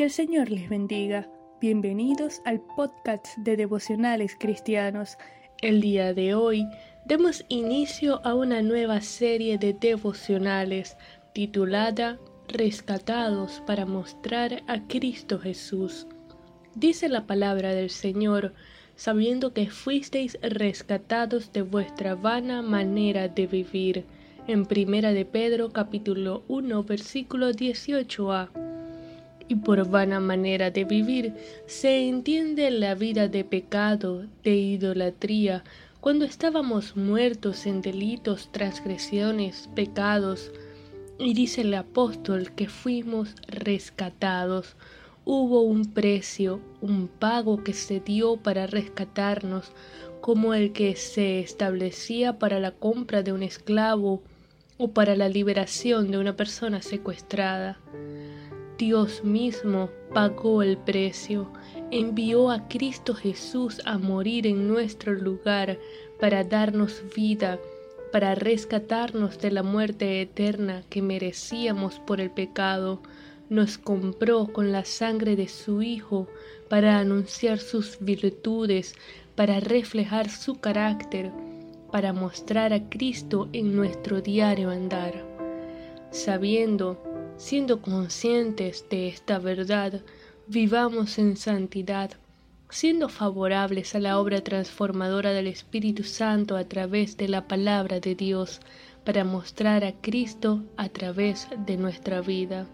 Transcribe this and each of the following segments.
Que el Señor les bendiga. Bienvenidos al podcast de devocionales cristianos. El día de hoy demos inicio a una nueva serie de devocionales titulada Rescatados para mostrar a Cristo Jesús. Dice la palabra del Señor, sabiendo que fuisteis rescatados de vuestra vana manera de vivir. En Primera de Pedro capítulo 1 versículo 18a. Y por vana manera de vivir se entiende la vida de pecado, de idolatría, cuando estábamos muertos en delitos, transgresiones, pecados. Y dice el apóstol que fuimos rescatados hubo un precio, un pago que se dio para rescatarnos, como el que se establecía para la compra de un esclavo o para la liberación de una persona secuestrada. Dios mismo pagó el precio, envió a Cristo Jesús a morir en nuestro lugar para darnos vida, para rescatarnos de la muerte eterna que merecíamos por el pecado, nos compró con la sangre de su Hijo para anunciar sus virtudes, para reflejar su carácter, para mostrar a Cristo en nuestro diario andar. Sabiendo, siendo conscientes de esta verdad, vivamos en santidad, siendo favorables a la obra transformadora del Espíritu Santo a través de la palabra de Dios, para mostrar a Cristo a través de nuestra vida.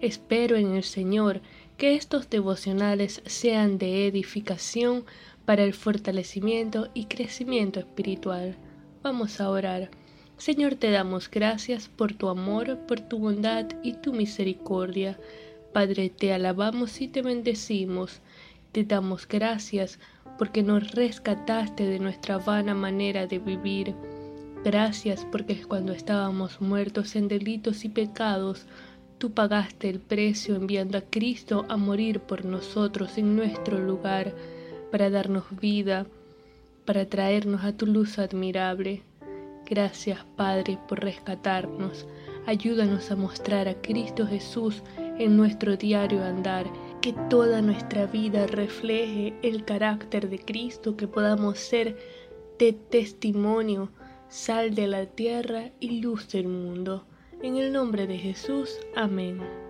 Espero en el Señor que estos devocionales sean de edificación para el fortalecimiento y crecimiento espiritual. Vamos a orar. Señor, te damos gracias por tu amor, por tu bondad y tu misericordia. Padre, te alabamos y te bendecimos. Te damos gracias porque nos rescataste de nuestra vana manera de vivir. Gracias porque cuando estábamos muertos en delitos y pecados, Tú pagaste el precio enviando a Cristo a morir por nosotros en nuestro lugar, para darnos vida, para traernos a tu luz admirable. Gracias, Padre, por rescatarnos. Ayúdanos a mostrar a Cristo Jesús en nuestro diario andar, que toda nuestra vida refleje el carácter de Cristo, que podamos ser de testimonio, sal de la tierra y luz del mundo. En el nombre de Jesús, amén.